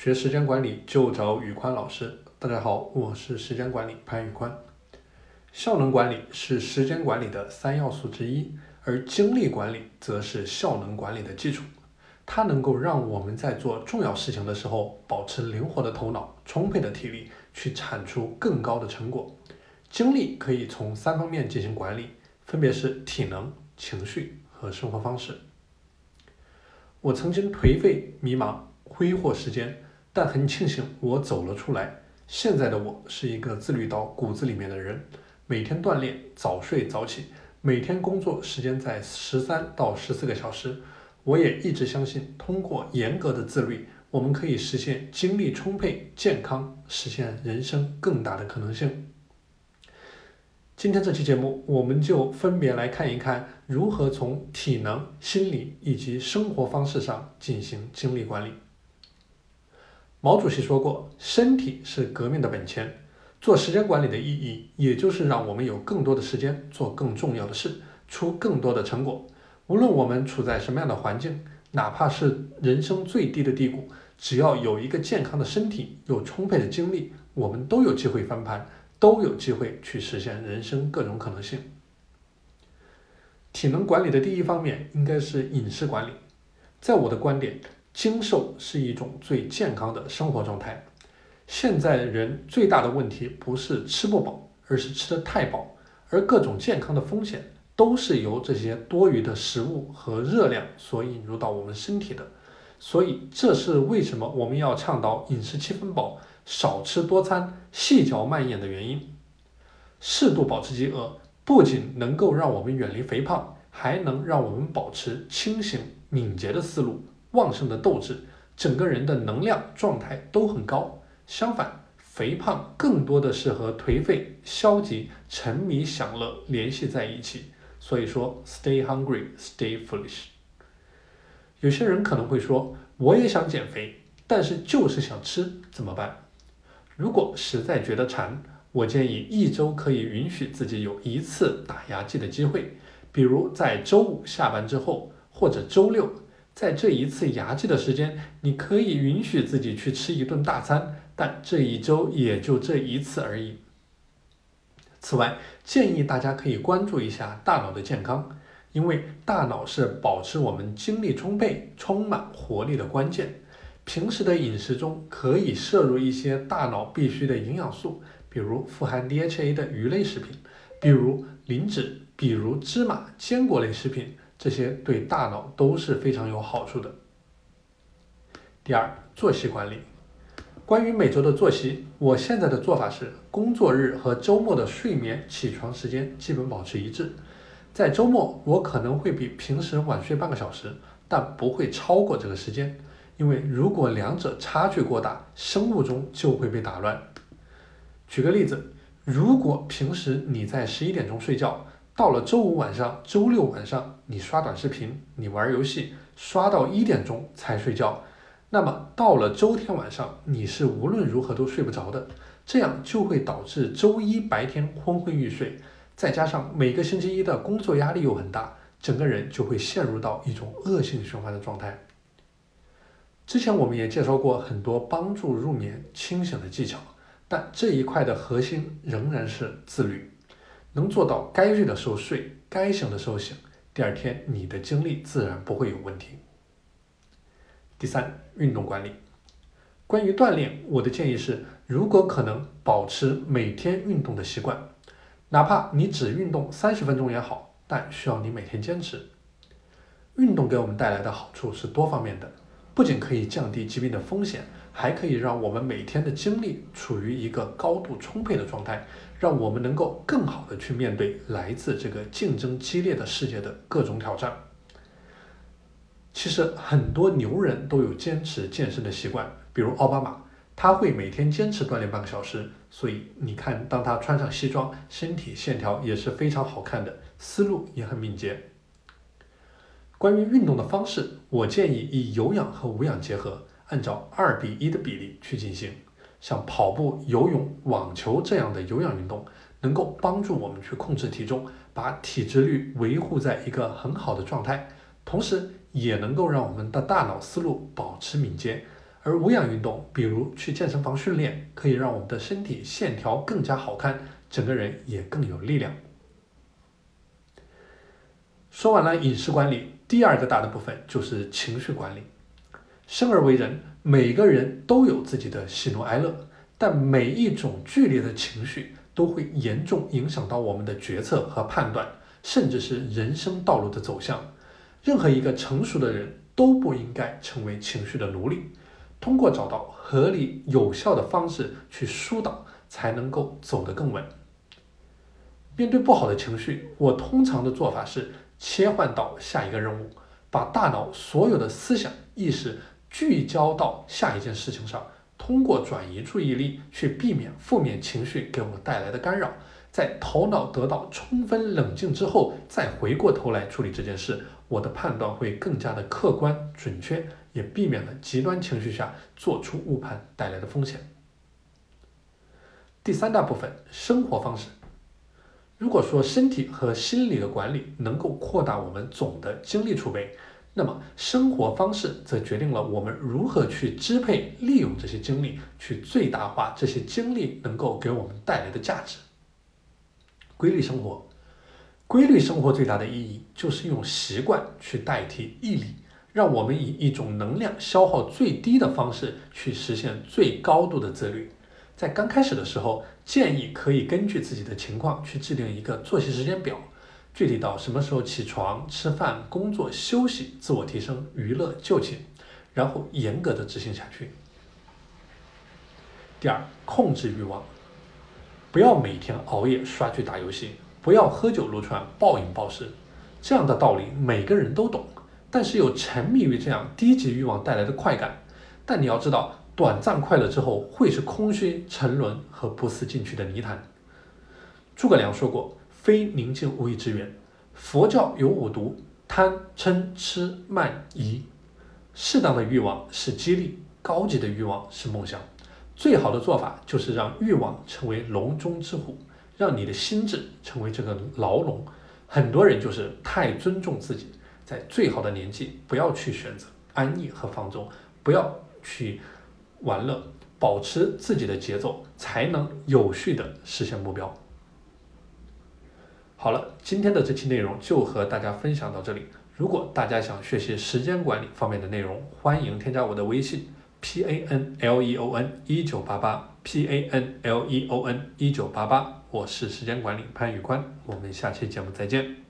学时间管理就找宇宽老师。大家好，我是时间管理潘宇宽。效能管理是时间管理的三要素之一，而精力管理则是效能管理的基础。它能够让我们在做重要事情的时候，保持灵活的头脑、充沛的体力，去产出更高的成果。精力可以从三方面进行管理，分别是体能、情绪和生活方式。我曾经颓废、迷茫、挥霍时间。但很庆幸我走了出来。现在的我是一个自律到骨子里面的人，每天锻炼，早睡早起，每天工作时间在十三到十四个小时。我也一直相信，通过严格的自律，我们可以实现精力充沛、健康，实现人生更大的可能性。今天这期节目，我们就分别来看一看如何从体能、心理以及生活方式上进行精力管理。毛主席说过：“身体是革命的本钱。”做时间管理的意义，也就是让我们有更多的时间做更重要的事，出更多的成果。无论我们处在什么样的环境，哪怕是人生最低的低谷，只要有一个健康的身体，有充沛的精力，我们都有机会翻盘，都有机会去实现人生各种可能性。体能管理的第一方面应该是饮食管理。在我的观点。精瘦是一种最健康的生活状态。现在人最大的问题不是吃不饱，而是吃得太饱，而各种健康的风险都是由这些多余的食物和热量所引入到我们身体的。所以，这是为什么我们要倡导饮食七分饱、少吃多餐、细嚼慢咽的原因。适度保持饥饿，不仅能够让我们远离肥胖，还能让我们保持清醒敏捷的思路。旺盛的斗志，整个人的能量状态都很高。相反，肥胖更多的是和颓废、消极、沉迷享乐联系在一起。所以说，Stay hungry, stay foolish。有些人可能会说，我也想减肥，但是就是想吃，怎么办？如果实在觉得馋，我建议一周可以允许自己有一次打牙祭的机会，比如在周五下班之后，或者周六。在这一次牙祭的时间，你可以允许自己去吃一顿大餐，但这一周也就这一次而已。此外，建议大家可以关注一下大脑的健康，因为大脑是保持我们精力充沛、充满活力的关键。平时的饮食中可以摄入一些大脑必需的营养素，比如富含 DHA 的鱼类食品，比如磷脂，比如芝麻、坚果类食品。这些对大脑都是非常有好处的。第二，作息管理。关于每周的作息，我现在的做法是：工作日和周末的睡眠、起床时间基本保持一致。在周末，我可能会比平时晚睡半个小时，但不会超过这个时间，因为如果两者差距过大，生物钟就会被打乱。举个例子，如果平时你在十一点钟睡觉，到了周五晚上、周六晚上，你刷短视频、你玩游戏，刷到一点钟才睡觉，那么到了周天晚上，你是无论如何都睡不着的，这样就会导致周一白天昏昏欲睡，再加上每个星期一的工作压力又很大，整个人就会陷入到一种恶性循环的状态。之前我们也介绍过很多帮助入眠、清醒的技巧，但这一块的核心仍然是自律。能做到该睡的时候睡，该醒的时候醒，第二天你的精力自然不会有问题。第三，运动管理。关于锻炼，我的建议是，如果可能，保持每天运动的习惯，哪怕你只运动三十分钟也好，但需要你每天坚持。运动给我们带来的好处是多方面的，不仅可以降低疾病的风险。还可以让我们每天的精力处于一个高度充沛的状态，让我们能够更好的去面对来自这个竞争激烈的世界的各种挑战。其实很多牛人都有坚持健身的习惯，比如奥巴马，他会每天坚持锻炼半个小时，所以你看，当他穿上西装，身体线条也是非常好看的，思路也很敏捷。关于运动的方式，我建议以有氧和无氧结合。按照二比一的比例去进行，像跑步、游泳、网球这样的有氧运动，能够帮助我们去控制体重，把体脂率维护在一个很好的状态，同时也能够让我们的大脑思路保持敏捷。而无氧运动，比如去健身房训练，可以让我们的身体线条更加好看，整个人也更有力量。说完了饮食管理，第二个大的部分就是情绪管理。生而为人，每个人都有自己的喜怒哀乐，但每一种剧烈的情绪都会严重影响到我们的决策和判断，甚至是人生道路的走向。任何一个成熟的人都不应该成为情绪的奴隶，通过找到合理有效的方式去疏导，才能够走得更稳。面对不好的情绪，我通常的做法是。切换到下一个任务，把大脑所有的思想意识聚焦到下一件事情上，通过转移注意力去避免负面情绪给我们带来的干扰，在头脑得到充分冷静之后，再回过头来处理这件事，我的判断会更加的客观准确，也避免了极端情绪下做出误判带来的风险。第三大部分，生活方式。如果说身体和心理的管理能够扩大我们总的精力储备，那么生活方式则决定了我们如何去支配、利用这些精力，去最大化这些精力能够给我们带来的价值。规律生活，规律生活最大的意义就是用习惯去代替毅力，让我们以一种能量消耗最低的方式去实现最高度的自律。在刚开始的时候，建议可以根据自己的情况去制定一个作息时间表，具体到什么时候起床、吃饭、工作、休息、自我提升、娱乐、就寝，然后严格的执行下去。第二，控制欲望，不要每天熬夜刷剧打游戏，不要喝酒撸串暴饮暴食，这样的道理每个人都懂，但是又沉迷于这样低级欲望带来的快感，但你要知道。短暂快乐之后，会是空虚、沉沦和不思进取的泥潭。诸葛亮说过：“非宁静无以致远。”佛教有五毒：贪、嗔、痴、慢、疑。适当的欲望是激励，高级的欲望是梦想。最好的做法就是让欲望成为笼中之虎，让你的心智成为这个牢笼。很多人就是太尊重自己，在最好的年纪不要去选择安逸和放纵，不要去。玩乐，保持自己的节奏，才能有序的实现目标。好了，今天的这期内容就和大家分享到这里。如果大家想学习时间管理方面的内容，欢迎添加我的微信 p a n l e o n 一九八八 p a n l e o n 一九八八，我是时间管理潘宇宽，我们下期节目再见。